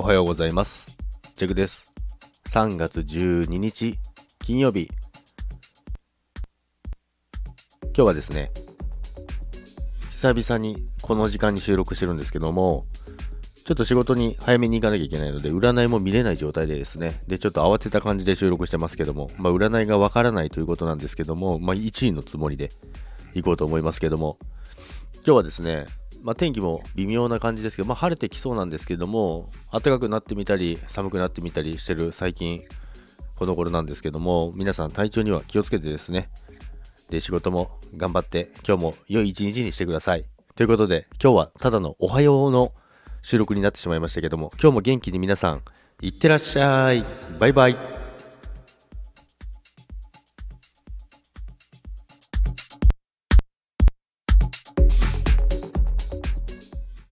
おはようございます。ジェグです。3月12日金曜日。今日はですね、久々にこの時間に収録してるんですけども、ちょっと仕事に早めに行かなきゃいけないので、占いも見れない状態でですね、で、ちょっと慌てた感じで収録してますけども、まあ、占いがわからないということなんですけども、まあ、1位のつもりで行こうと思いますけども、今日はですね、まあ、天気も微妙な感じですけど、まあ、晴れてきそうなんですけども暖かくなってみたり寒くなってみたりしてる最近この頃なんですけども皆さん体調には気をつけてですね。で仕事も頑張って今日も良い一日にしてください。ということで今日はただのおはようの収録になってしまいましたけども今日も元気に皆さんいってらっしゃい。バイバイ。